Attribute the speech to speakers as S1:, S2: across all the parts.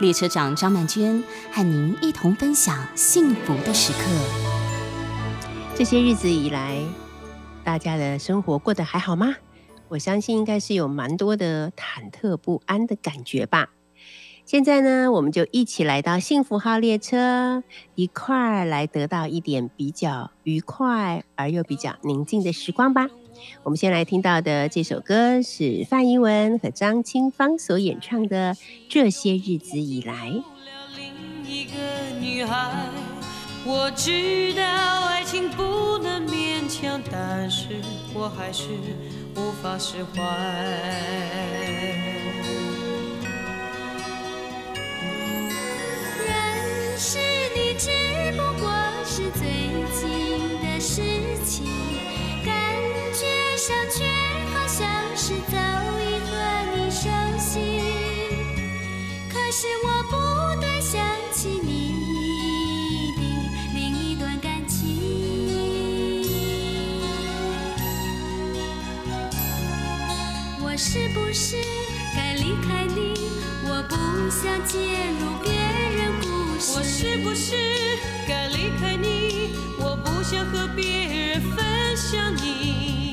S1: 列车长张曼娟和您一同分享幸福的时刻。
S2: 这些日子以来，大家的生活过得还好吗？我相信应该是有蛮多的忐忑不安的感觉吧。现在呢，我们就一起来到幸福号列车，一块儿来得到一点比较愉快而又比较宁静的时光吧。我们先来听到的这首歌是范怡文和张清芳所演唱的《这些日子以来》。
S3: 我知道爱情不能勉强，但是我还是无法释怀。
S4: 认识你只不过是最近的事情，不是该离开你？我不想介入别人故事。
S3: 我是不是该离开你？我不想和别人分享你。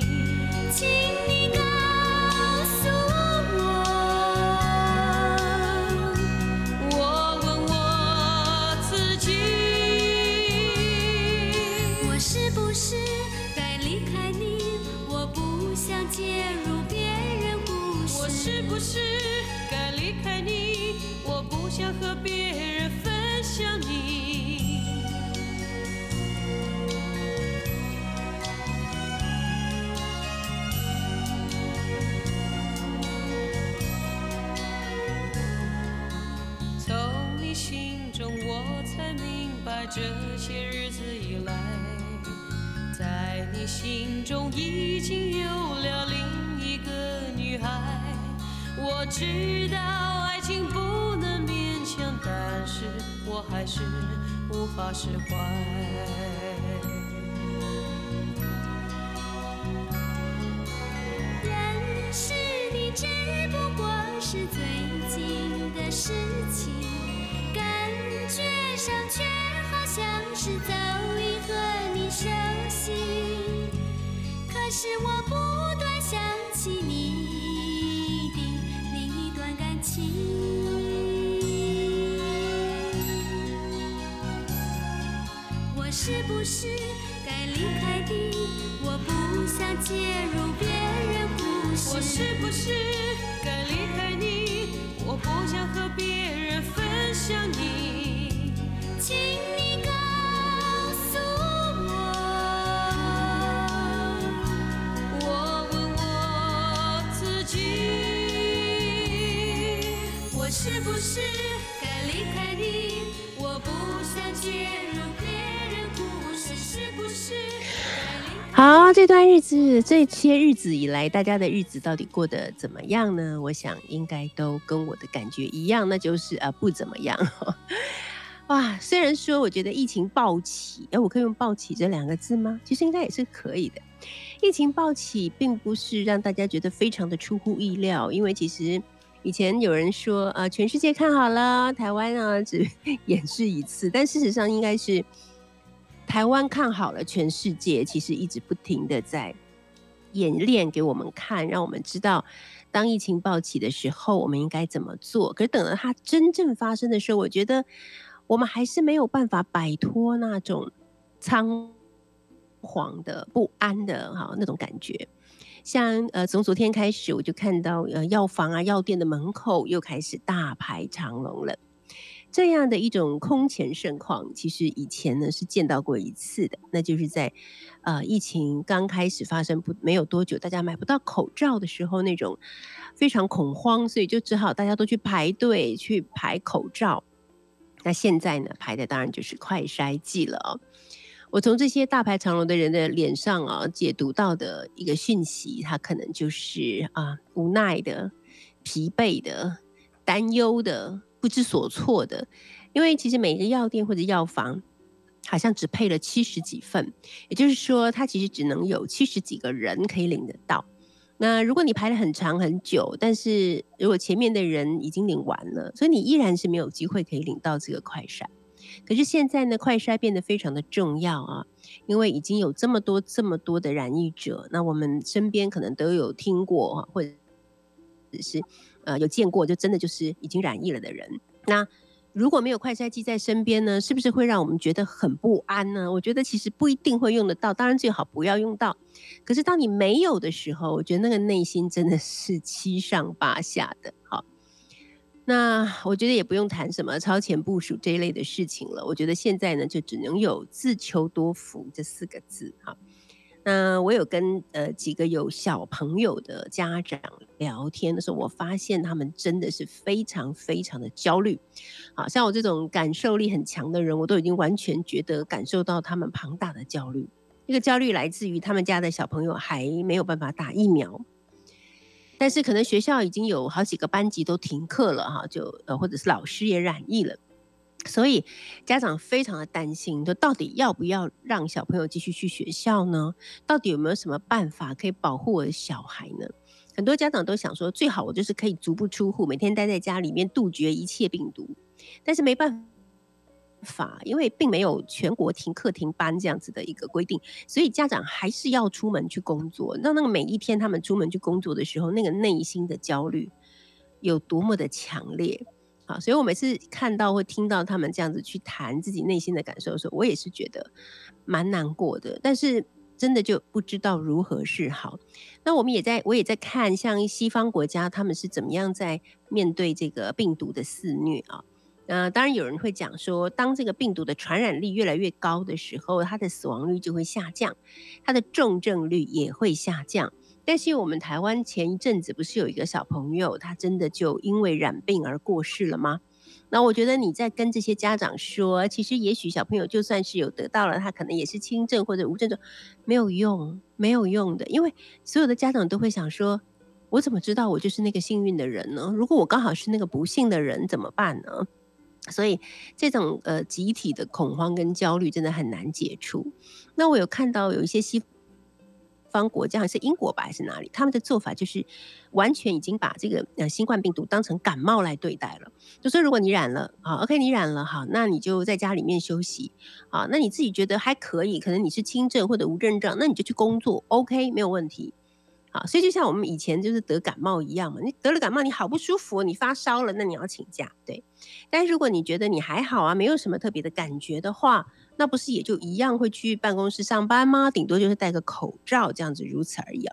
S4: 我
S3: 知道爱情不能勉强，但是我还是无法释怀。
S4: 认识你只不过是最近的事情，感觉上却好像是早已和你熟悉。可是我不断想起你。我是不是该离开你？我不想介入别人故事。
S3: 我是不是该离开你？我不想和别人分享你。
S4: 是不是该离开你？我不想介入别人故事，是不是？
S2: 好，这段日子，这些日子以来，大家的日子到底过得怎么样呢？我想应该都跟我的感觉一样，那就是啊，不怎么样。哇，虽然说我觉得疫情暴起，哎，我可以用暴起这两个字吗？其实应该也是可以的。疫情暴起，并不是让大家觉得非常的出乎意料，因为其实。以前有人说，呃，全世界看好了，台湾啊只 演示一次，但事实上应该是台湾看好了，全世界其实一直不停的在演练给我们看，让我们知道当疫情暴起的时候，我们应该怎么做。可是等到它真正发生的时候，我觉得我们还是没有办法摆脱那种仓皇的不安的哈那种感觉。像呃，从昨天开始，我就看到呃，药房啊、药店的门口又开始大排长龙了。这样的一种空前盛况，其实以前呢是见到过一次的，那就是在呃疫情刚开始发生不没有多久，大家买不到口罩的时候，那种非常恐慌，所以就只好大家都去排队去排口罩。那现在呢，排的当然就是快筛剂了。我从这些大排长龙的人的脸上啊，解读到的一个讯息，他可能就是啊无奈的、疲惫的、担忧的、不知所措的，因为其实每一个药店或者药房好像只配了七十几份，也就是说，他其实只能有七十几个人可以领得到。那如果你排了很长很久，但是如果前面的人已经领完了，所以你依然是没有机会可以领到这个快闪。可是现在呢，快筛变得非常的重要啊，因为已经有这么多这么多的染疫者，那我们身边可能都有听过或者是呃有见过，就真的就是已经染疫了的人。那如果没有快筛机在身边呢，是不是会让我们觉得很不安呢？我觉得其实不一定会用得到，当然最好不要用到。可是当你没有的时候，我觉得那个内心真的是七上八下的。好，那我觉得也不用谈什么超前部署这一类的事情了。我觉得现在呢，就只能有自求多福这四个字。哈。那我有跟呃几个有小朋友的家长聊天的时候，我发现他们真的是非常非常的焦虑。好像我这种感受力很强的人，我都已经完全觉得感受到他们庞大的焦虑。这个焦虑来自于他们家的小朋友还没有办法打疫苗，但是可能学校已经有好几个班级都停课了哈，就呃或者是老师也染疫了。所以家长非常的担心，就到底要不要让小朋友继续去学校呢？到底有没有什么办法可以保护我的小孩呢？很多家长都想说，最好我就是可以足不出户，每天待在家里面，杜绝一切病毒。但是没办法法，因为并没有全国停课停班这样子的一个规定，所以家长还是要出门去工作。那那个每一天他们出门去工作的时候，那个内心的焦虑有多么的强烈。啊，所以我每次看到或听到他们这样子去谈自己内心的感受的时候，我也是觉得蛮难过的。但是真的就不知道如何是好。那我们也在，我也在看，像西方国家他们是怎么样在面对这个病毒的肆虐啊？那当然有人会讲说，当这个病毒的传染力越来越高的时候，它的死亡率就会下降，它的重症率也会下降。但是我们台湾前一阵子不是有一个小朋友，他真的就因为染病而过世了吗？那我觉得你在跟这些家长说，其实也许小朋友就算是有得到了，他可能也是轻症或者无症状，没有用，没有用的，因为所有的家长都会想说，我怎么知道我就是那个幸运的人呢？如果我刚好是那个不幸的人怎么办呢？所以这种呃集体的恐慌跟焦虑真的很难解除。那我有看到有一些西。方国家还是英国吧，还是哪里？他们的做法就是完全已经把这个呃新冠病毒当成感冒来对待了。就说如果你染了，好，OK，你染了，好，那你就在家里面休息，好，那你自己觉得还可以，可能你是轻症或者无症状，那你就去工作，OK，没有问题。啊，所以就像我们以前就是得感冒一样嘛，你得了感冒，你好不舒服，你发烧了，那你要请假，对。但如果你觉得你还好啊，没有什么特别的感觉的话，那不是也就一样会去办公室上班吗？顶多就是戴个口罩这样子，如此而已。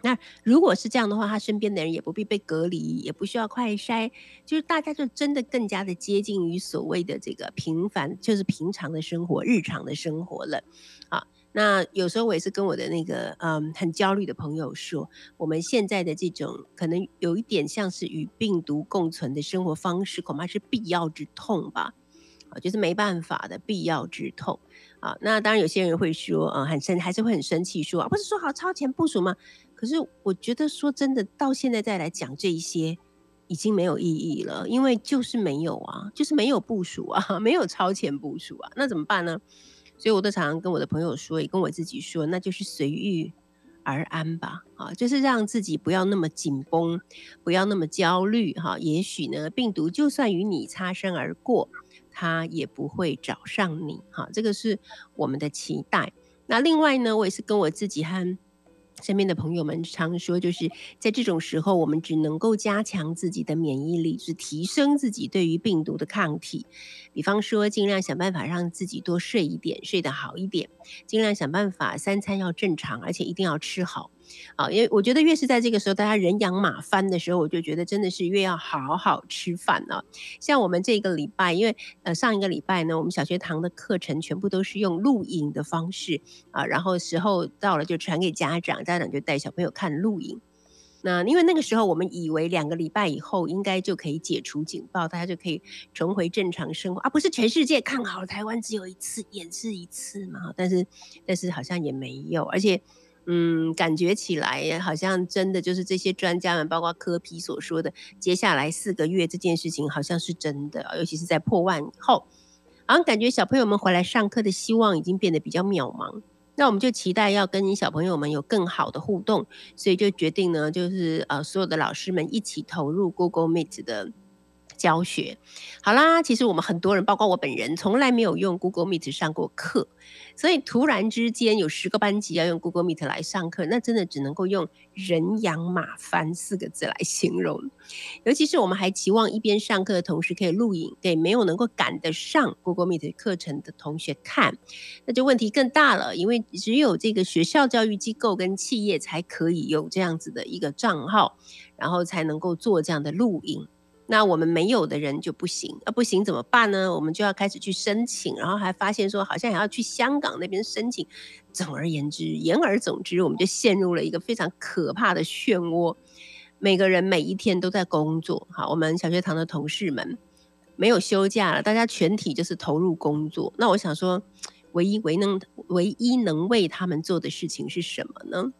S2: 那如果是这样的话，他身边的人也不必被隔离，也不需要快筛，就是大家就真的更加的接近于所谓的这个平凡，就是平常的生活、日常的生活了。啊，那有时候我也是跟我的那个嗯很焦虑的朋友说，我们现在的这种可能有一点像是与病毒共存的生活方式，恐怕是必要之痛吧。啊，就是没办法的必要之痛啊。那当然，有些人会说，啊，很生，还是会很生气，说，啊不是说好超前部署吗？可是我觉得说真的，到现在再来讲这一些，已经没有意义了，因为就是没有啊，就是没有部署啊，没有超前部署啊，那怎么办呢？所以我都常常跟我的朋友说，也跟我自己说，那就是随遇而安吧，啊，就是让自己不要那么紧绷，不要那么焦虑，哈。也许呢，病毒就算与你擦身而过。它也不会找上你，哈，这个是我们的期待。那另外呢，我也是跟我自己和身边的朋友们常说，就是在这种时候，我们只能够加强自己的免疫力，是提升自己对于病毒的抗体。比方说，尽量想办法让自己多睡一点，睡得好一点；尽量想办法三餐要正常，而且一定要吃好。啊，因为我觉得越是在这个时候，大家人仰马翻的时候，我就觉得真的是越要好好吃饭啊。像我们这个礼拜，因为呃上一个礼拜呢，我们小学堂的课程全部都是用录影的方式啊，然后时候到了就传给家长，家长就带小朋友看录影。那因为那个时候我们以为两个礼拜以后应该就可以解除警报，大家就可以重回正常生活啊！不是全世界看好台湾只有一次，演示一次嘛？但是但是好像也没有，而且嗯，感觉起来好像真的就是这些专家们，包括科皮所说的，接下来四个月这件事情好像是真的，尤其是在破万以后，好像感觉小朋友们回来上课的希望已经变得比较渺茫。那我们就期待要跟小朋友们有更好的互动，所以就决定呢，就是呃，所有的老师们一起投入 Google Meet 的教学。好啦，其实我们很多人，包括我本人，从来没有用 Google Meet 上过课。所以突然之间有十个班级要用 Google Meet 来上课，那真的只能够用人仰马翻四个字来形容。尤其是我们还期望一边上课的同时可以录影给没有能够赶得上 Google Meet 课程的同学看，那就问题更大了，因为只有这个学校教育机构跟企业才可以有这样子的一个账号，然后才能够做这样的录影。那我们没有的人就不行，啊不行怎么办呢？我们就要开始去申请，然后还发现说好像还要去香港那边申请。总而言之，言而总之，我们就陷入了一个非常可怕的漩涡。每个人每一天都在工作，好，我们小学堂的同事们没有休假了，大家全体就是投入工作。那我想说，唯一唯能唯一能为他们做的事情是什么呢？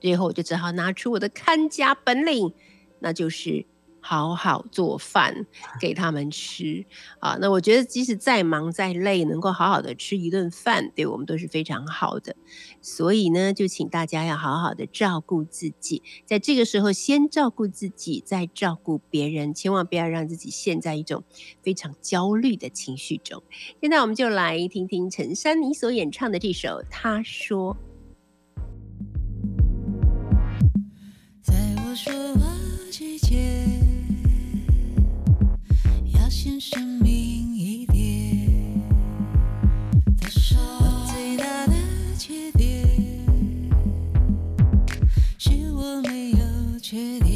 S2: 最后我就只好拿出我的看家本领，那就是。好好做饭 给他们吃啊！那我觉得，即使再忙再累，能够好好的吃一顿饭，对我们都是非常好的。所以呢，就请大家要好好的照顾自己，在这个时候先照顾自己，再照顾别人，千万不要让自己陷在一种非常焦虑的情绪中。现在我们就来听听陈珊妮所演唱的这首《他说》。
S5: 在我说话之前。有缺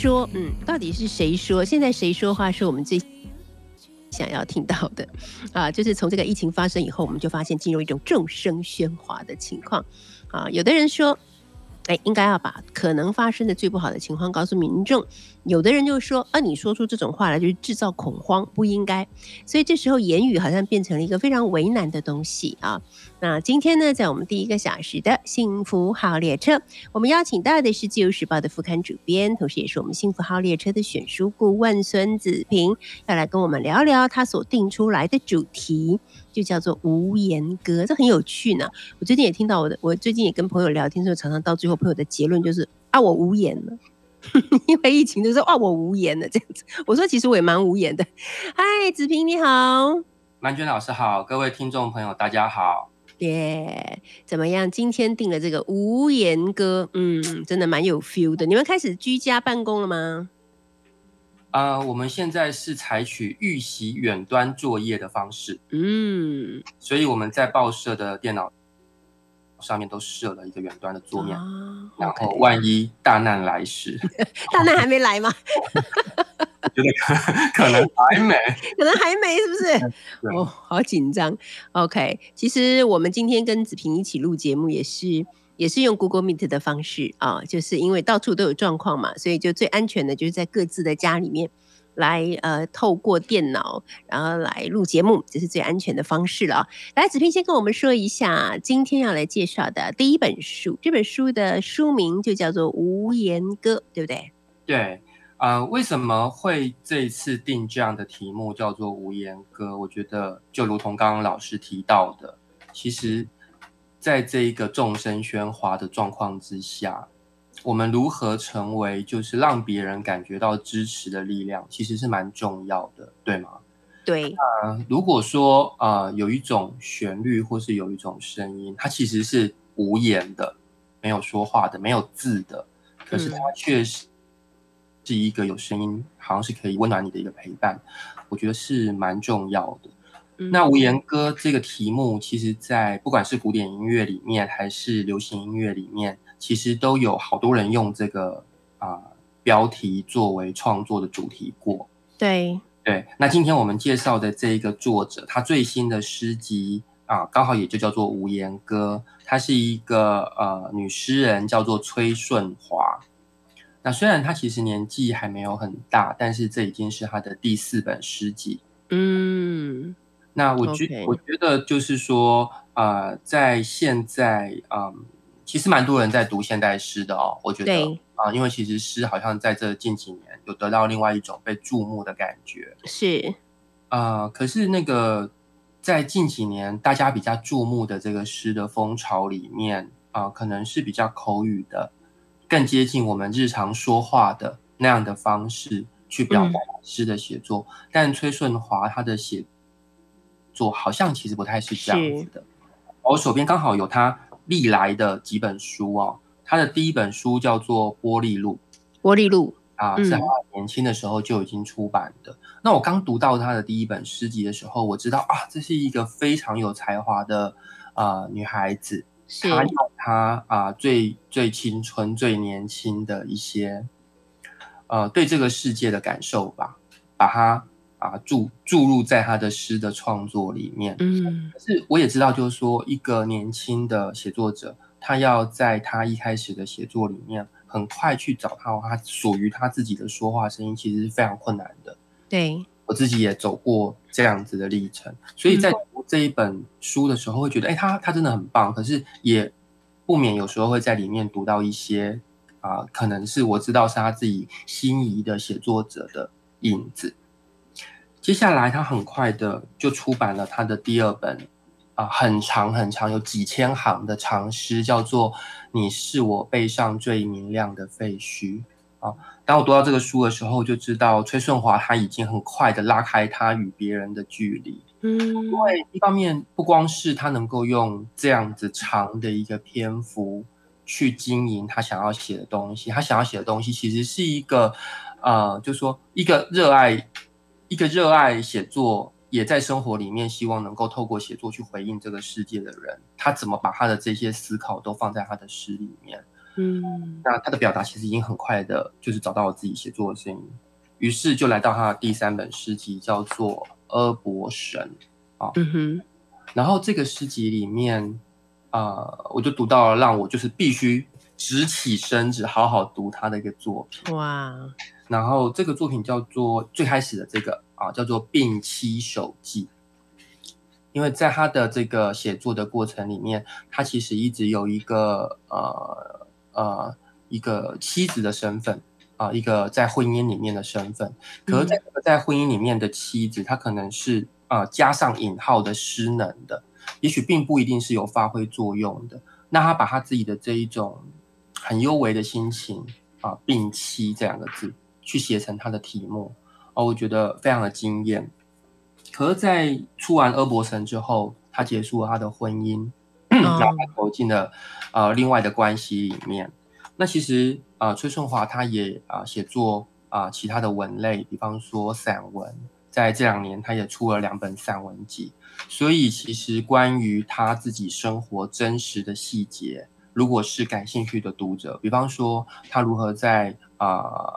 S2: 说，嗯，到底是谁说？现在谁说话是我们最想要听到的 啊？就是从这个疫情发生以后，我们就发现进入一种众生喧哗的情况啊。有的人说。哎，应该要把可能发生的最不好的情况告诉民众。有的人就说啊，你说出这种话来就是制造恐慌，不应该。所以这时候言语好像变成了一个非常为难的东西啊。那今天呢，在我们第一个小时的幸福号列车，我们邀请到的是《自由时报》的副刊主编，同时也是我们幸福号列车的选书顾问孙子平，要来跟我们聊聊他所定出来的主题。就叫做无言歌，这很有趣呢。我最近也听到我的，我最近也跟朋友聊天的时候，常常到最后朋友的结论就是啊，我无言了，因为疫情就说啊，我无言了这样子。我说其实我也蛮无言的。嗨，子平你好，
S6: 曼娟老师好，各位听众朋友大家好。
S2: 耶，怎么样？今天定了这个无言歌，嗯，真的蛮有 feel 的。你们开始居家办公了吗？
S6: 呃，我们现在是采取预习远端作业的方式，嗯，所以我们在报社的电脑上面都设了一个远端的桌面，然后万一大难来时，
S2: 大难还没来吗？
S6: 觉得可可能还没，
S2: 可能还没，是不是？哦，好紧张。OK，其实我们今天跟子平一起录节目也是。也是用 Google Meet 的方式啊，就是因为到处都有状况嘛，所以就最安全的就是在各自的家里面来呃透过电脑然后来录节目，这是最安全的方式了。来，子平先跟我们说一下今天要来介绍的第一本书，这本书的书名就叫做《无言歌》，对不对？
S6: 对。啊，为什么会这一次定这样的题目叫做无言歌？我觉得就如同刚刚老师提到的，其实，在这一个众生喧哗的状况之下，我们如何成为就是让别人感觉到支持的力量，其实是蛮重要的，对吗？
S2: 对。
S6: 那如果说啊，有一种旋律或是有一种声音，它其实是无言的，没有说话的，没有字的，可是它确实。是一个有声音，好像是可以温暖你的一个陪伴，我觉得是蛮重要的。那无言歌这个题目，其实，在不管是古典音乐里面，还是流行音乐里面，其实都有好多人用这个啊标题作为创作的主题过。
S2: 对
S6: 对，那今天我们介绍的这一个作者，他最新的诗集啊，刚好也就叫做《无言歌》，她是一个呃女诗人，叫做崔顺华。那虽然她其实年纪还没有很大，但是这已经是她的第四本诗集。
S2: 嗯，
S6: 那我觉我觉得就是说，呃，在现在，嗯，其实蛮多人在读现代诗的哦。我觉得啊，因为其实诗好像在这近几年有得到另外一种被注目的感觉。
S2: 是，
S6: 啊，可是那个在近几年大家比较注目的这个诗的风潮里面啊，可能是比较口语的。更接近我们日常说话的那样的方式去表达诗的写作，但崔顺华他的写作好像其实不太是这样子的。我手边刚好有他历来的几本书哦，他的第一本书叫做《玻璃路》，
S2: 玻璃路
S6: 啊，是他年轻的时候就已经出版的。那我刚读到他的第一本诗集的时候，我知道啊，这是一个非常有才华的啊女孩子。她用她啊最最青春、最年轻的一些呃对这个世界的感受吧，把它啊注注入在他的诗的创作里面。嗯，可是我也知道，就是说一个年轻的写作者，他要在他一开始的写作里面，很快去找到他属于他自己的说话声音，其实是非常困难的。
S2: 对。
S6: 我自己也走过这样子的历程，所以在读这一本书的时候，会觉得，哎，他他真的很棒。可是也不免有时候会在里面读到一些啊，可能是我知道是他自己心仪的写作者的影子。接下来，他很快的就出版了他的第二本啊，很长很长，有几千行的长诗，叫做《你是我背上最明亮的废墟》。啊，当我读到这个书的时候，就知道崔顺华他已经很快的拉开他与别人的距离。嗯，因为一方面不光是他能够用这样子长的一个篇幅去经营他想要写的东西，他想要写的东西其实是一个，呃，就说一个热爱一个热爱写作，也在生活里面希望能够透过写作去回应这个世界的人，他怎么把他的这些思考都放在他的诗里面。嗯，那他的表达其实已经很快的，就是找到了自己写作的声音，于是就来到他的第三本诗集，叫做《阿伯神》啊。嗯哼，然后这个诗集里面，啊，我就读到了让我就是必须直起身子好好读他的一个作品。哇！然后这个作品叫做最开始的这个啊，叫做《病妻手记》，因为在他的这个写作的过程里面，他其实一直有一个呃。呃，一个妻子的身份啊，一个在婚姻里面的身份。可是，在在婚姻里面的妻子，她可能是啊加上引号的失能的，也许并不一定是有发挥作用的。那他把他自己的这一种很幽微的心情啊，病妻这两个字去写成他的题目啊，我觉得非常的惊艳。可是，在出完《阿伯神》之后，他结束了他的婚姻。然后投进了呃另外的关系里面。那其实啊，崔顺华他也啊写作啊其他的文类，比方说散文，在这两年他也出了两本散文集。所以其实关于他自己生活真实的细节，如果是感兴趣的读者，比方说他如何在啊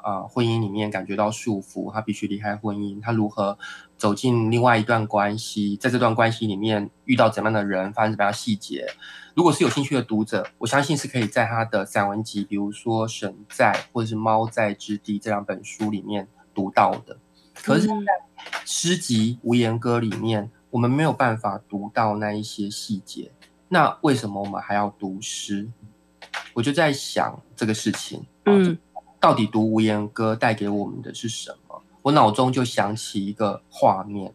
S6: 啊婚姻里面感觉到束缚，他必须离开婚姻，他如何。走进另外一段关系，在这段关系里面遇到怎样的人，发生怎么样细节？如果是有兴趣的读者，我相信是可以在他的散文集，比如说《神在》或者是《猫在之地》这两本书里面读到的。可是，在诗集《无言歌》里面，我们没有办法读到那一些细节。那为什么我们还要读诗？我就在想这个事情。嗯，到底读《无言歌》带给我们的是什么？我脑中就想起一个画面，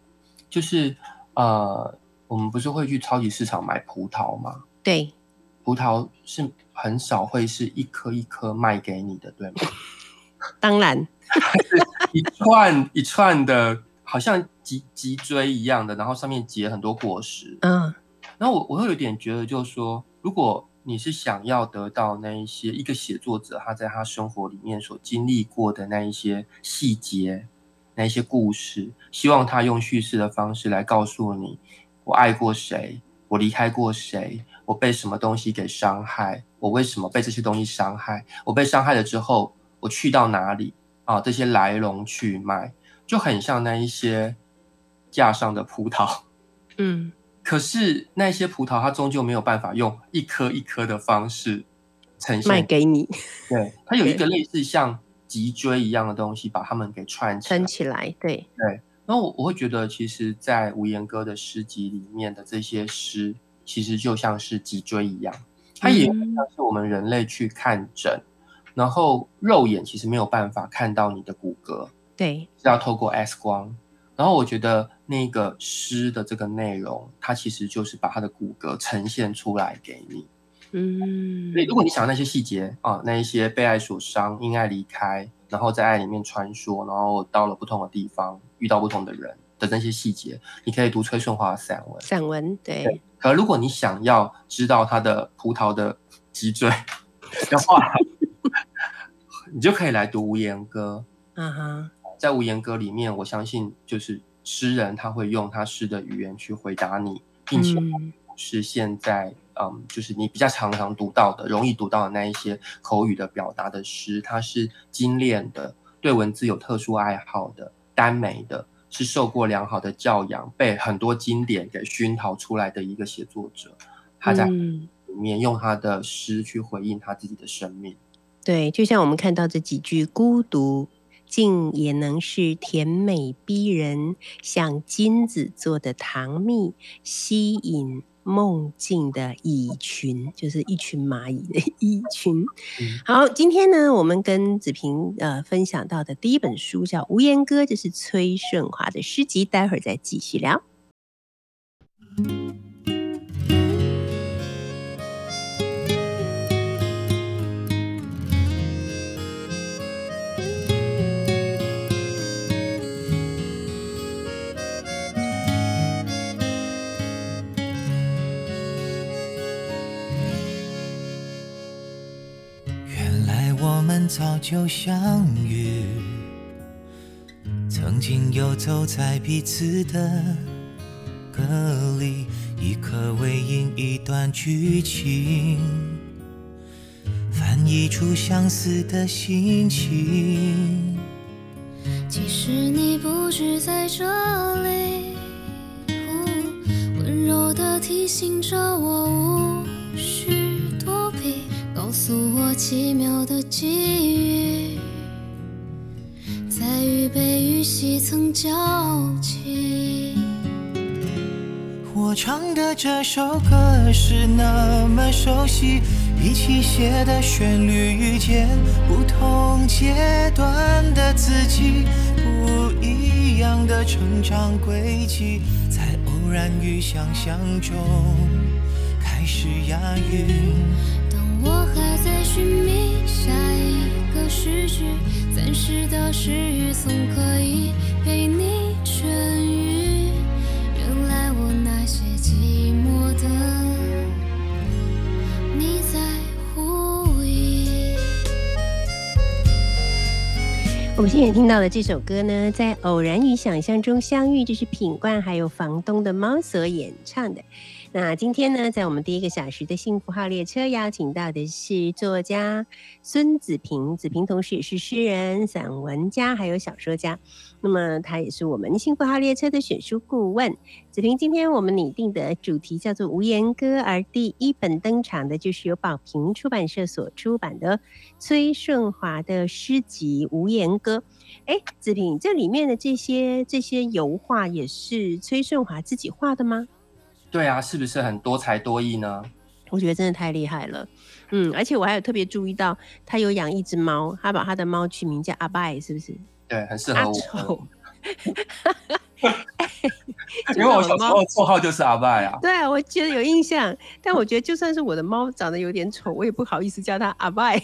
S6: 就是呃，我们不是会去超级市场买葡萄吗？
S2: 对，
S6: 葡萄是很少会是一颗一颗卖给你的，对吗？
S2: 当然，
S6: 一串一串的，好像脊脊椎一样的，然后上面结很多果实。嗯，然后我我会有点觉得，就是说，如果你是想要得到那一些一个写作者他在他生活里面所经历过的那一些细节，那一些故事，希望他用叙事的方式来告诉你，我爱过谁，我离开过谁，我被什么东西给伤害，我为什么被这些东西伤害，我被伤害了之后。我去到哪里啊？这些来龙去脉就很像那一些架上的葡萄，嗯，可是那些葡萄它终究没有办法用一颗一颗的方式呈现
S2: 卖给你。
S6: 对，它有一个类似像脊椎一样的东西把它们给串
S2: 撑起来。对
S6: 对，然后我我会觉得，其实，在无言哥的诗集里面的这些诗，其实就像是脊椎一样，它也像是我们人类去看诊。然后肉眼其实没有办法看到你的骨骼，
S2: 对，
S6: 是要透过 X 光。然后我觉得那个诗的这个内容，它其实就是把它的骨骼呈现出来给你。嗯，所以如果你想那些细节啊，那一些被爱所伤、因爱离开，然后在爱里面穿梭，然后到了不同的地方，遇到不同的人的那些细节，你可以读崔顺华的散文。
S2: 散文对。
S6: 可如果你想要知道他的葡萄的脊椎的话，你就可以来读《无言歌》。嗯哼，在《无言歌》里面，我相信就是诗人他会用他诗的语言去回答你，并且是现在嗯，就是你比较常常读到的、容易读到的那一些口语的表达的诗，它是精炼的，对文字有特殊爱好的、耽美的，是受过良好的教养，被很多经典给熏陶出来的一个写作者，他在里面用他的诗去回应他自己的生命。
S2: 对，就像我们看到这几句“孤独竟也能是甜美逼人，像金子做的糖蜜，吸引梦境的蚁群”，就是一群蚂蚁的蚁群。好，今天呢，我们跟子平呃分享到的第一本书叫《无言歌》，这是崔顺华的诗集，待会儿再继续聊。
S5: 早就相遇，曾经游走在彼此的歌里，一颗尾音，一段剧情，翻译出相似的心情。
S4: 其实你不是在这里，温柔的提醒着我。诉我奇妙的际遇，在与悲与喜曾交集。
S5: 我唱的这首歌是那么熟悉，一起写的旋律，遇见不同阶段的自己，不一样的成长轨迹，在偶然与想象中开始押韵。
S4: 我还在寻觅下一个诗句，暂时的失语总可以陪你痊愈。原来我那些寂寞的，你在呼应。
S2: 我们现在听到的这首歌呢，在偶然与想象中相遇，这是品冠还有房东的猫所演唱的。那今天呢，在我们第一个小时的幸福号列车，邀请到的是作家孙子平，子平同时也是诗人、散文家，还有小说家。那么他也是我们幸福号列车的选书顾问。子平，今天我们拟定的主题叫做《无言歌》，而第一本登场的就是由宝瓶出版社所出版的崔顺华的诗集《无言歌》。哎，子平，这里面的这些这些油画也是崔顺华自己画的吗？
S6: 对啊，是不是很多才多艺呢？
S2: 我觉得真的太厉害了，嗯，而且我还有特别注意到，他有养一只猫，他把他的猫取名叫阿拜，是不是？
S6: 对，很适合我。
S2: 丑，
S6: 因为我小时候绰号就是阿拜啊。
S2: 对啊，我觉得有印象，但我觉得就算是我的猫长得有点丑，我也不好意思叫它阿拜，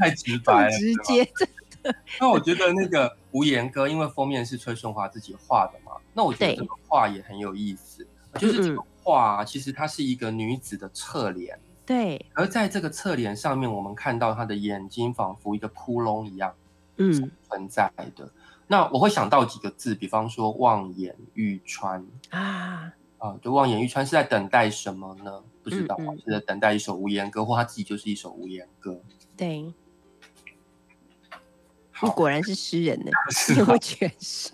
S6: 太直白了，
S2: 直接真的。
S6: 那我觉得那个无言哥，因为封面是崔顺华自己画的嘛，那我觉得这个画也很有意思。就是这个画，其实它是一个女子的侧脸，
S2: 对。
S6: 而在这个侧脸上面，我们看到她的眼睛仿佛一个窟窿一样，嗯，存在的。那我会想到几个字，比方说“望眼欲穿”啊啊，就“望眼欲穿”是在等待什么呢？不知道，是在等待一首无言歌，或他自己就是一首无言歌。
S2: 对。你果然是诗人呢，你会诠释。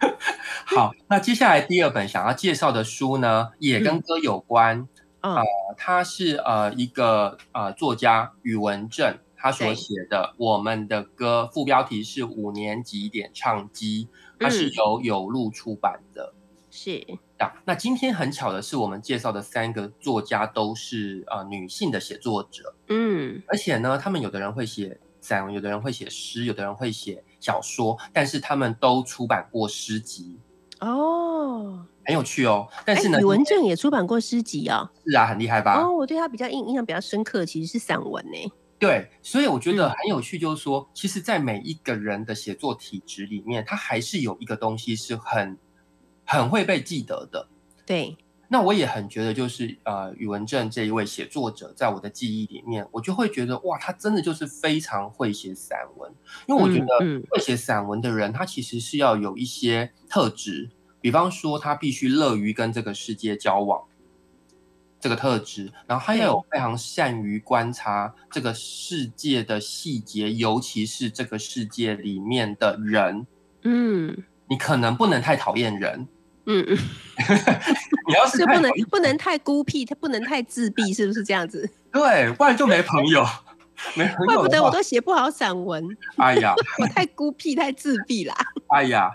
S6: 好，那接下来第二本想要介绍的书呢，也跟歌有关。啊，他是呃一个呃作家宇文正，他所写的《我们的歌》，副标题是五年级点唱机，它是由有路出版的。
S2: 是
S6: 的，那今天很巧的是，我们介绍的三个作家都是呃女性的写作者。嗯，而且呢，他们有的人会写。散文，有的人会写诗，有的人会写小说，但是他们都出版过诗集哦，很有趣哦。但是呢，
S2: 宇文正也出版过诗集哦，
S6: 是啊，很厉害吧？
S2: 哦，我对他比较印印象比较深刻，其实是散文呢。
S6: 对，所以我觉得很有趣，就是说，其实，在每一个人的写作体质里面，他还是有一个东西是很很会被记得的。
S2: 对。
S6: 那我也很觉得，就是呃，宇文正这一位写作者，在我的记忆里面，我就会觉得哇，他真的就是非常会写散文。因为我觉得会写散文的人，他其实是要有一些特质，比方说他必须乐于跟这个世界交往，这个特质，然后他要有非常善于观察这个世界的细节，尤其是这个世界里面的人。嗯，你可能不能太讨厌人。嗯嗯，你要是
S2: 不能不能太孤僻，他不能太自闭，是不是这样子？
S6: 对，不然就没朋友，没朋友。
S2: 怪不得我都写不好散文。
S6: 哎呀，
S2: 我太孤僻，太自闭啦。
S6: 哎呀，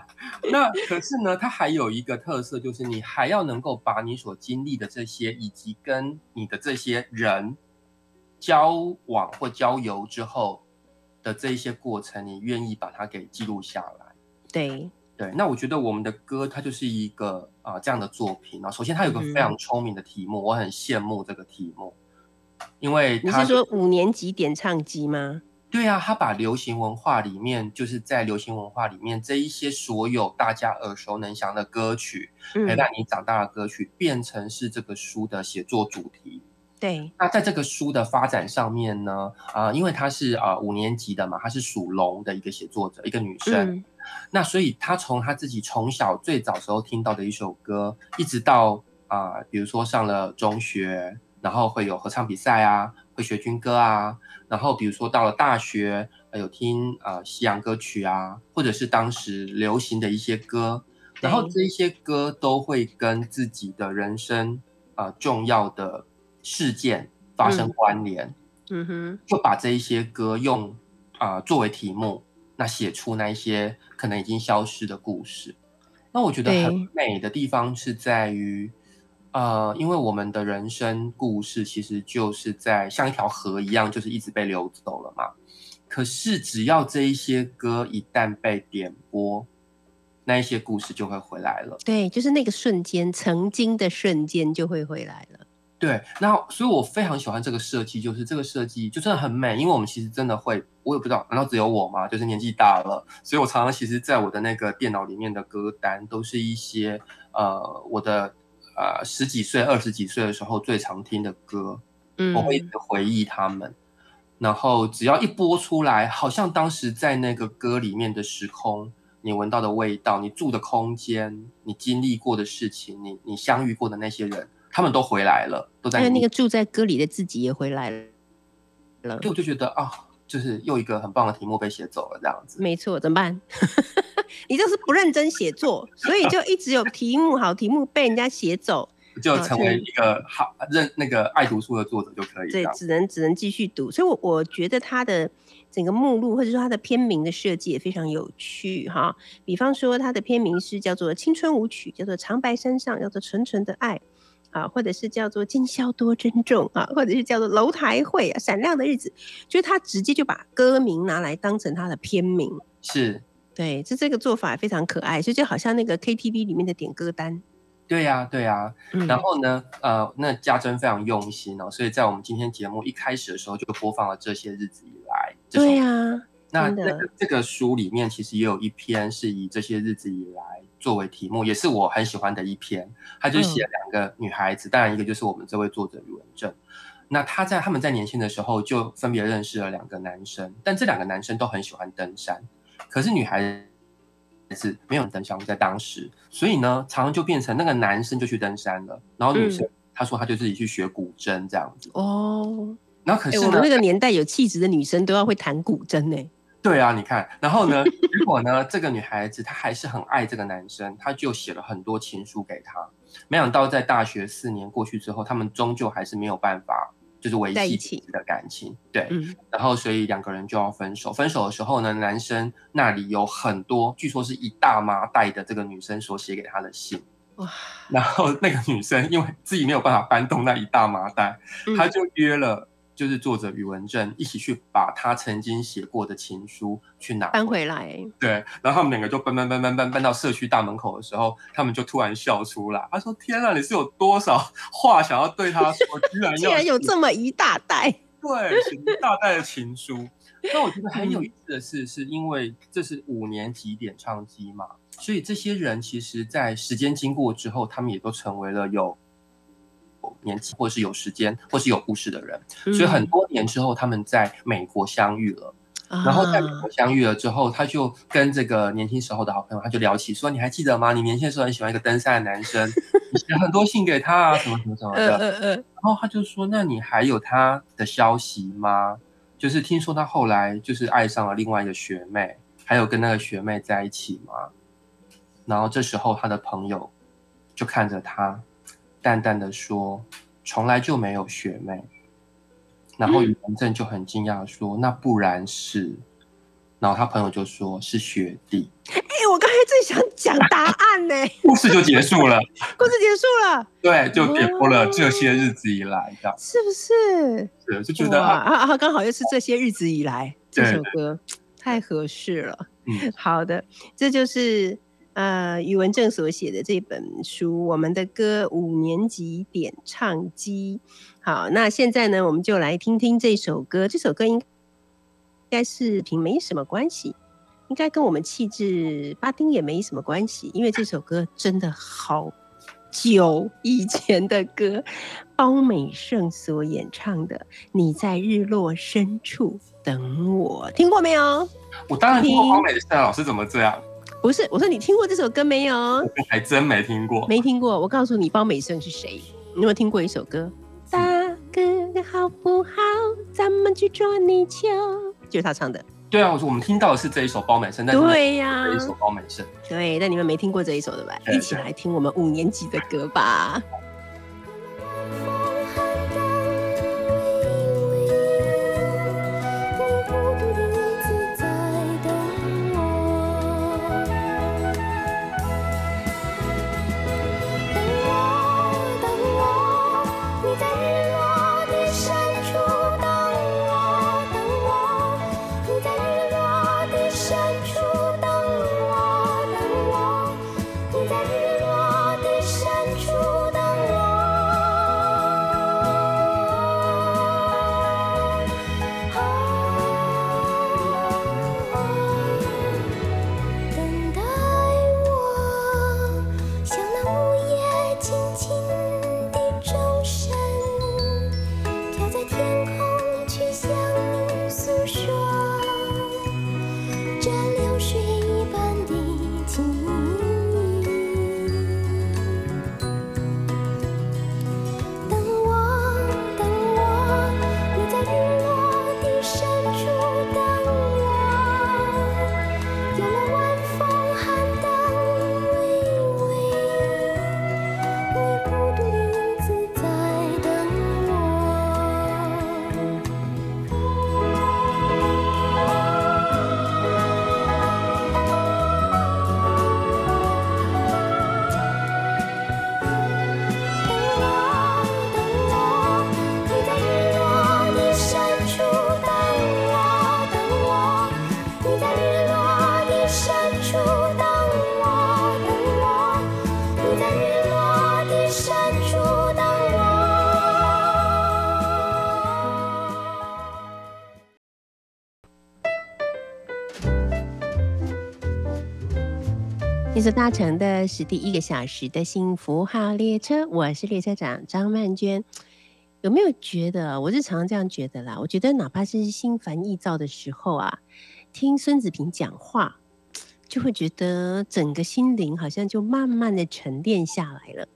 S6: 那可是呢，它还有一个特色，就是你还要能够把你所经历的这些，以及跟你的这些人交往或交游之后的这一些过程，你愿意把它给记录下来。
S2: 对。
S6: 对，那我觉得我们的歌它就是一个啊这样的作品啊。首先，它有个非常聪明的题目，我很羡慕这个题目，因为
S2: 你是说五年级点唱机吗？
S6: 对啊，他把流行文化里面，就是在流行文化里面这一些所有大家耳熟能详的歌曲，陪伴你长大的歌曲，变成是这个书的写作主题。
S2: 对，
S6: 那在这个书的发展上面呢，啊，因为他是啊五年级的嘛，他是属龙的一个写作者，一个女生。那所以他从他自己从小最早时候听到的一首歌，一直到啊，比如说上了中学，然后会有合唱比赛啊，会学军歌啊，然后比如说到了大学，有听啊西洋歌曲啊，或者是当时流行的一些歌，然后这一些歌都会跟自己的人生啊重要的事件发生关联，嗯哼，就把这一些歌用啊作为题目。那写出那一些可能已经消失的故事，那我觉得很美的地方是在于，呃，因为我们的人生故事其实就是在像一条河一样，就是一直被流走了嘛。可是只要这一些歌一旦被点播，那一些故事就会回来了。
S2: 对，就是那个瞬间，曾经的瞬间就会回来了。
S6: 对，那所以我非常喜欢这个设计，就是这个设计就真的很美，因为我们其实真的会，我也不知道，难道只有我吗？就是年纪大了，所以我常常其实在我的那个电脑里面的歌单都是一些呃我的呃十几岁、二十几岁的时候最常听的歌，嗯，我会一直回忆他们，然后只要一播出来，好像当时在那个歌里面的时空，你闻到的味道，你住的空间，你经历过的事情，你你相遇过的那些人。他们都回来了，都在。
S2: 还有那个住在歌里的自己也回来了。
S6: 对，我就觉得啊，就是又一个很棒的题目被写走了，这样子。
S2: 没错，怎么办？你就是不认真写作，所以就一直有题目，好题目被人家写走。
S6: 就成为一个好认那个爱读书的作者就可以。
S2: 对，只能只能继续读。所以，我我觉得他的整个目录或者说他的片名的设计也非常有趣哈。比方说，他的片名是叫做《青春舞曲》，叫做《长白山上》，叫做《纯纯的爱》啊，或者是叫做《今宵多珍重》啊，或者是叫做《楼台会》啊，《闪亮的日子》，就是他直接就把歌名拿来当成他的片名。
S6: 是，
S2: 对，这这个做法非常可爱，所以就好像那个 KTV 里面的点歌单。
S6: 对呀，对呀，然后呢，呃，那家珍非常用心哦，所以在我们今天节目一开始的时候就播放了这些日子以来。
S2: 对呀，
S6: 那这个这个书里面其实也有一篇是以这些日子以来作为题目，也是我很喜欢的一篇。他就写两个女孩子，当然一个就是我们这位作者宇文正。那他在他们在年轻的时候就分别认识了两个男生，但这两个男生都很喜欢登山，可是女孩。子没有登山在当时，所以呢，常常就变成那个男生就去登山了，然后女生她说她就自己去学古筝这样子哦。然后可是
S2: 我们那个年代有气质的女生都要会弹古筝呢。
S6: 对啊，你看，然后呢，如果呢，这个女孩子她还是很爱这个男生，她就写了很多情书给他。没想到在大学四年过去之后，他们终究还是没有办法。就是维系的感情，对，然后所以两个人就要分手。分手的时候呢，男生那里有很多，据说是一大麻袋的这个女生所写给他的信。哇！然后那个女生因为自己没有办法搬动那一大麻袋，她就约了。就是作者宇文正一起去把他曾经写过的情书去拿
S2: 搬回来，
S6: 对，然后他们两个就搬搬搬搬搬搬到社区大门口的时候，他们就突然笑出来。他说：“天啊，你是有多少话想要对他说？居然
S2: 竟然有这么一大袋，
S6: 对，一大袋的情书。那我觉得很有意思的是，是因为这是五年级点唱机嘛，所以这些人其实，在时间经过之后，他们也都成为了有。”年纪，或是有时间，或是有故事的人，所以很多年之后，他们在美国相遇了。然后在美国相遇了之后，他就跟这个年轻时候的好朋友，他就聊起说：“你还记得吗？你年轻的时候很喜欢一个登山的男生，你写很多信给他啊，什么什么什么的。”然后他就说：“那你还有他的消息吗？就是听说他后来就是爱上了另外一个学妹，还有跟那个学妹在一起吗？”然后这时候他的朋友就看着他。淡淡的说：“从来就没有学妹。”然后宇文正就很惊讶说：“那不然是？”然后他朋友就说：“是学弟。”
S2: 哎，我刚才正想讲答案呢，
S6: 故事就结束了。
S2: 故事结束了，
S6: 对，就点播了这些日子以来，这样
S2: 是不是？
S6: 是，就觉得
S2: 啊啊，刚好又是这些日子以来这首歌太合适了。嗯，好的，这就是。呃，宇文正所写的这本书，《我们的歌五年级点唱机》。好，那现在呢，我们就来听听这首歌。这首歌应该是平没什么关系，应该跟我们气质巴丁也没什么关系，因为这首歌真的好久以前的歌，包美胜所演唱的《你在日落深处等我》，听过没有？
S6: 我当然听过包美胜，老师怎么这样？
S2: 不是，我说你听过这首歌没有？
S6: 还真没听过，
S2: 没听过。我告诉你，包美胜是谁？你有没有听过一首歌？大哥哥好不好？咱们去捉泥鳅，就是他唱的。
S6: 对啊，我说我们听到的是这一首包美胜，
S2: 对呀，
S6: 这一首包美胜。
S2: 对，但你们没听过这一首的吧？一起来听我们五年级的歌吧。是搭乘的是第一个小时的幸福号列车，我是列车长张曼娟。有没有觉得，我是常常这样觉得啦？我觉得哪怕是心烦意躁的时候啊，听孙子平讲话，就会觉得整个心灵好像就慢慢的沉淀下来了，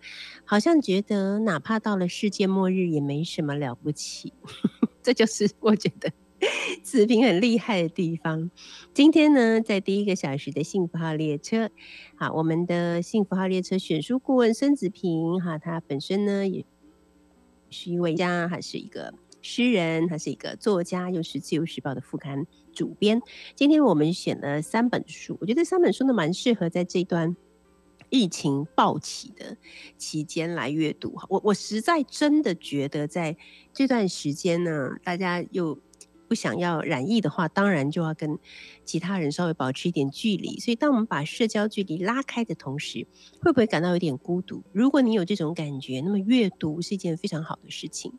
S2: 好像觉得哪怕到了世界末日也没什么了不起。这就是我觉得。子平很厉害的地方。今天呢，在第一个小时的幸福号列车，好，我们的幸福号列车选书顾问孙子平，哈，他本身呢也是一位家，还是一个诗人，他是一个作家，又是自由时报的副刊主编。今天我们选了三本书，我觉得三本书呢蛮适合在这段疫情暴起的期间来阅读。我我实在真的觉得在这段时间呢，大家又不想要染疫的话，当然就要跟其他人稍微保持一点距离。所以，当我们把社交距离拉开的同时，会不会感到有点孤独？如果你有这种感觉，那么阅读是一件非常好的事情。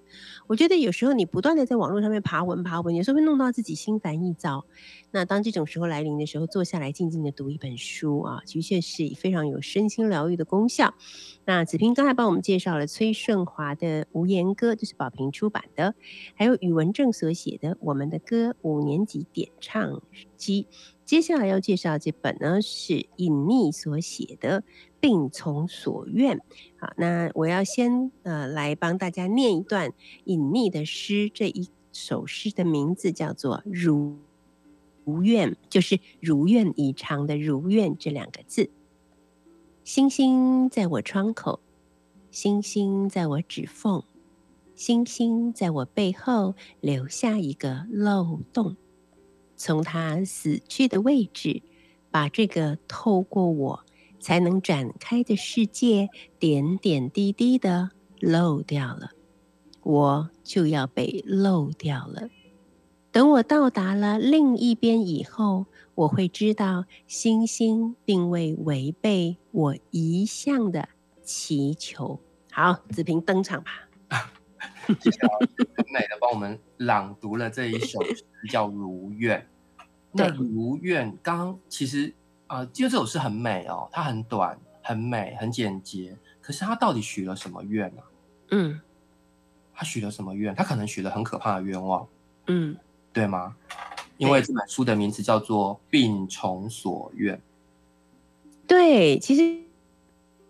S2: 我觉得有时候你不断的在网络上面爬文爬文，有时候会弄到自己心烦意躁。那当这种时候来临的时候，坐下来静静的读一本书啊，的确是非常有身心疗愈的功效。那子平刚才帮我们介绍了崔顺华的《无言歌》，这是宝瓶出版的；还有宇文正所写的《我们我们的歌》五年级点唱机。接下来要介绍这本呢，是隐匿所写的《病从所愿》。好，那我要先呃来帮大家念一段隐匿的诗，这一首诗的名字叫做《如如愿》，就是如愿以偿的“如愿”这两个字。星星在我窗口，星星在我指缝，星星在我背后留下一个漏洞，从它死去的位置，把这个透过我才能展开的世界点点滴滴的漏掉了，我就要被漏掉了。等我到达了另一边以后。我会知道，星星并未违背我一向的祈求。好，子平登场吧。
S6: 谢谢很美的帮我们朗读了这一首诗，叫《如愿》。那《如愿》刚其实啊，因为这首诗很美哦，它很短、很美、很简洁。可是它到底许了什么愿呢？嗯，他许了什么愿？他可能许了很可怕的愿望。嗯，对吗？因为这本书的名字叫做《病从所愿》。
S2: 对，其实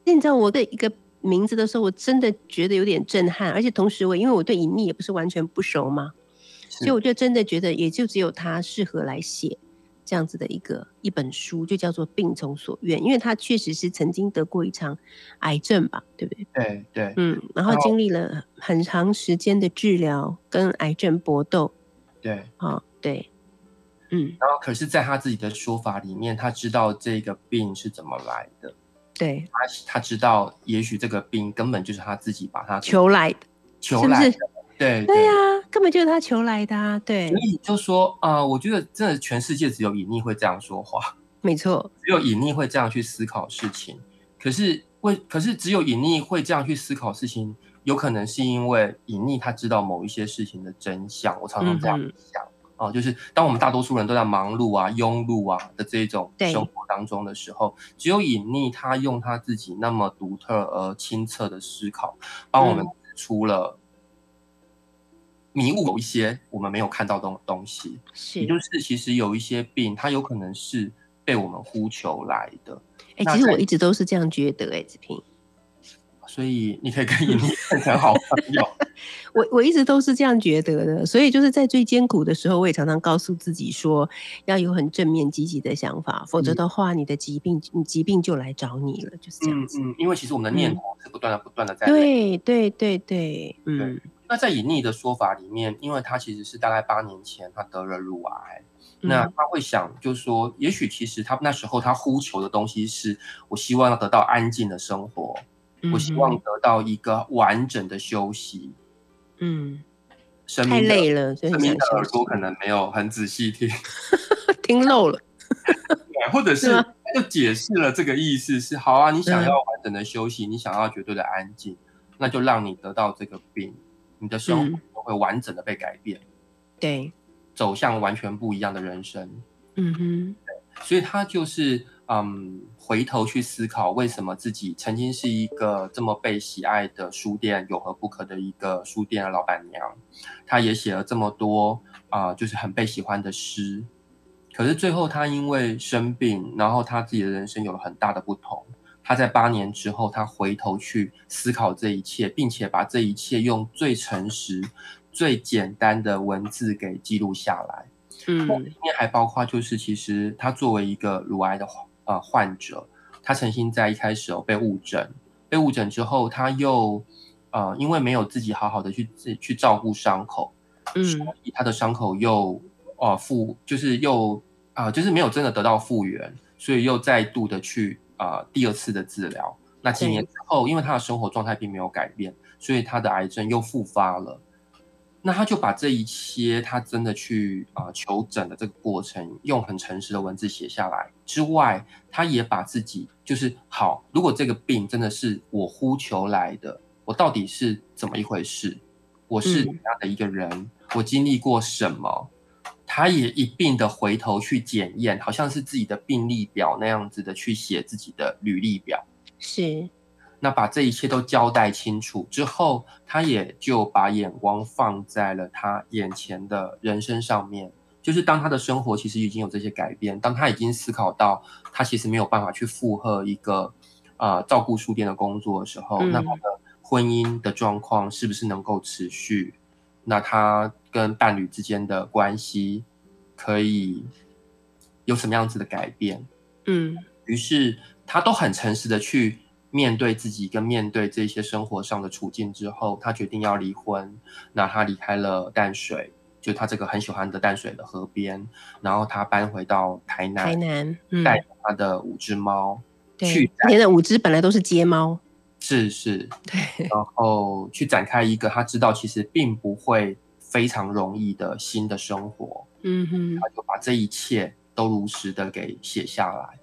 S2: 你知道我的一个名字的时候，我真的觉得有点震撼，而且同时我因为我对隐秘也不是完全不熟嘛，所以我就真的觉得也就只有他适合来写这样子的一个一本书，就叫做《病从所愿》，因为他确实是曾经得过一场癌症吧，对不对？
S6: 对对，
S2: 嗯，然后经历了很长时间的治疗，跟癌症搏斗。
S6: 对，
S2: 好，对。
S6: 嗯，然后可是，在他自己的说法里面，他知道这个病是怎么来的。
S2: 对，
S6: 他他知道，也许这个病根本就是他自己把他
S2: 求来的，
S6: 求来的。对
S2: 对呀，根本就是他求来的啊。对，
S6: 所以就说啊，我觉得真的全世界只有隐匿会这样说话。
S2: 没错，
S6: 只有隐匿会这样去思考事情。可是为，可是只有隐匿会这样去思考事情，有可能是因为隐匿他知道某一些事情的真相。我常常这样想。哦，就是当我们大多数人都在忙碌啊、庸碌啊的这种生活当中的时候，只有隐匿他用他自己那么独特而清澈的思考，帮我们指出了迷雾有一些我们没有看到的东西。
S2: 是，
S6: 也就是其实有一些病，它有可能是被我们呼求来的。
S2: 哎，其实我一直都是这样觉得，哎，子平。
S6: 所以你可以跟隐匿变成好朋友。
S2: 我我一直都是这样觉得的，所以就是在最艰苦的时候，我也常常告诉自己说，要有很正面积极的想法，否则的话，你的疾病，你疾病就来找你了，就是这样子。
S6: 嗯，因为其实我们的念头是不断的、不断的在。
S2: 对对对对，嗯。
S6: 那在隐匿的说法里面，因为他其实是大概八年前他得了乳癌，那他会想，就是说，也许其实他那时候他呼求的东西是，我希望要得到安静的生活，我希望得到一个完整的休息。
S2: 嗯。生，太累了，
S6: 生命的耳朵可能没有很仔细听，
S2: 听漏了，
S6: 对，或者是他就解释了这个意思是：好啊，你想要完整的休息，你想要绝对的安静，那就让你得到这个病，你的生活会完整的被改变，
S2: 对，
S6: 走向完全不一样的人生。
S2: 嗯哼，
S6: 所以他就是嗯，回头去思考为什么自己曾经是一个这么被喜爱的书店有何不可的一个书店的老板娘，她也写了这么多啊，就是很被喜欢的诗。可是最后她因为生病，然后她自己的人生有了很大的不同。她在八年之后，她回头去思考这一切，并且把这一切用最诚实、最简单的文字给记录下来。嗯，里面还包括就是其实她作为一个乳癌的呃患者，他曾经在一开始哦被误诊，被误诊之后，他又呃因为没有自己好好的去自去照顾伤口，嗯，所以他的伤口又呃复就是又啊就是没有真的得到复原，所以又再度的去。啊，第二次的治疗，那几年之后，因为他的生活状态并没有改变，所以他的癌症又复发了。那他就把这一些他真的去啊求诊的这个过程，用很诚实的文字写下来。之外，他也把自己就是好，如果这个病真的是我呼求来的，我到底是怎么一回事？我是怎样的一个人？我经历过什么？他也一并的回头去检验，好像是自己的病历表那样子的去写自己的履历表。
S2: 是，
S6: 那把这一切都交代清楚之后，他也就把眼光放在了他眼前的人生上面。就是当他的生活其实已经有这些改变，当他已经思考到他其实没有办法去负荷一个呃照顾书店的工作的时候，那他的婚姻的状况是不是能够持续？那他跟伴侣之间的关系可以有什么样子的改变？嗯，于是他都很诚实的去面对自己，跟面对这些生活上的处境之后，他决定要离婚。那他离开了淡水，就他这个很喜欢的淡水的河边，然后他搬回到台南，
S2: 台南
S6: 带着他的五只猫，
S2: 去，你的五只本来都是街猫。
S6: 是是，
S2: 对，
S6: 然后去展开一个他知道其实并不会非常容易的新的生活，嗯哼，他就把这一切都如实的给写下来。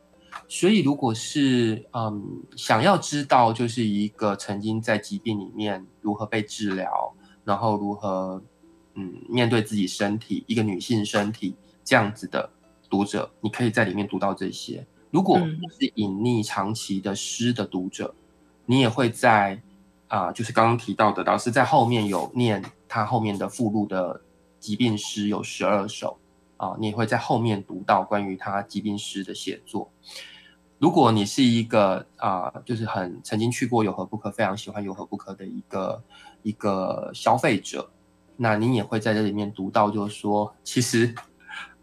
S6: 所以，如果是嗯想要知道，就是一个曾经在疾病里面如何被治疗，然后如何嗯面对自己身体，一个女性身体这样子的读者，你可以在里面读到这些。如果是隐匿长期的诗的读者。你也会在啊，就是刚刚提到的，老师在后面有念他后面的附录的疾病诗有十二首啊，你也会在后面读到关于他疾病诗的写作。如果你是一个啊，就是很曾经去过有何不可，非常喜欢有何不可的一个一个消费者，那你也会在这里面读到，就是说，其实，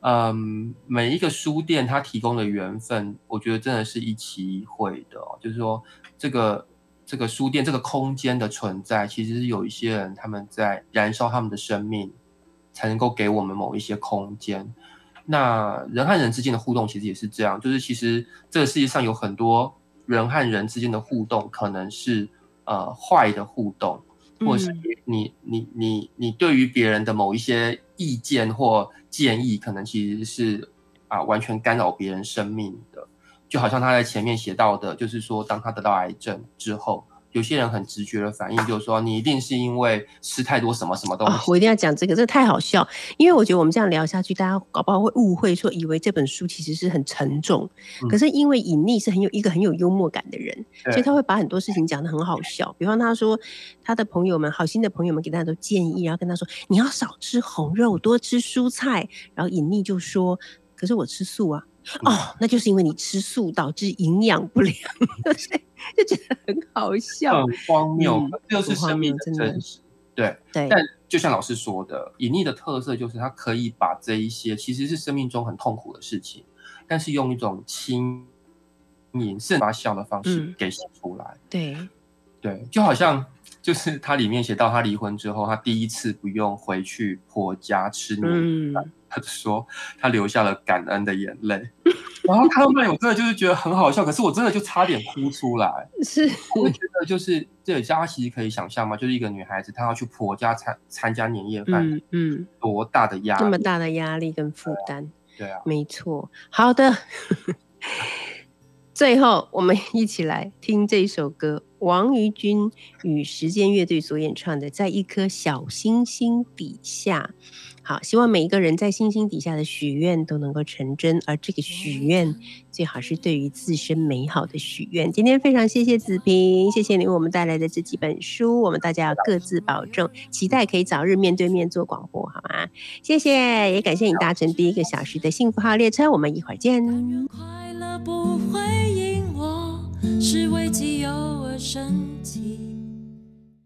S6: 嗯，每一个书店它提供的缘分，我觉得真的是一期一会的，就是说这个。这个书店这个空间的存在，其实是有一些人他们在燃烧他们的生命，才能够给我们某一些空间。那人和人之间的互动其实也是这样，就是其实这个世界上有很多人和人之间的互动，可能是呃坏的互动，或是你你你你对于别人的某一些意见或建议，可能其实是啊完全干扰别人生命的。就好像他在前面写到的，就是说，当他得到癌症之后，有些人很直觉的反应就是说，你一定是因为吃太多什么什么东西。
S2: 我一定要讲这个，这太好笑，因为我觉得我们这样聊下去，大家搞不好会误会说，以为这本书其实是很沉重。可是因为隐匿是很有一个很有幽默感的人，所以他会把很多事情讲得很好笑。比方他说，他的朋友们、好心的朋友们给他都建议，然后跟他说，你要少吃红肉，多吃蔬菜。然后隐匿就说，可是我吃素啊。哦，那就是因为你吃素导致营养不良，就觉得很好笑，
S6: 很荒谬，就是生命的真实。对对，但就像老师说的，隐匿的特色就是它可以把这一些其实是生命中很痛苦的事情，但是用一种轻盈、甚发笑的方式给写出来。
S2: 对
S6: 对，就好像就是他里面写到他离婚之后，他第一次不用回去婆家吃年饭。他说他流下了感恩的眼泪，然后看到那，我真的就是觉得很好笑。可是我真的就差点哭出来。
S2: 是，
S6: 我觉得就是这大家其实可以想象嘛，就是一个女孩子她要去婆家参参加年夜饭，嗯，多大的压力，
S2: 这么大的压力跟负担。
S6: 对啊，
S2: 没错。好的，最后，我们一起来听这首歌，王于君与时间乐队所演唱的《在一颗小星星底下》。好，希望每一个人在星星底下的许愿都能够成真，而这个许愿最好是对于自身美好的许愿。今天非常谢谢子平，谢谢你为我们带来的这几本书，我们大家要各自保重，期待可以早日面对面做广播，好吗？谢谢，也感谢你搭乘第一个小时的幸福号列车，我们一会儿见。快乐不会因我是为己有而生。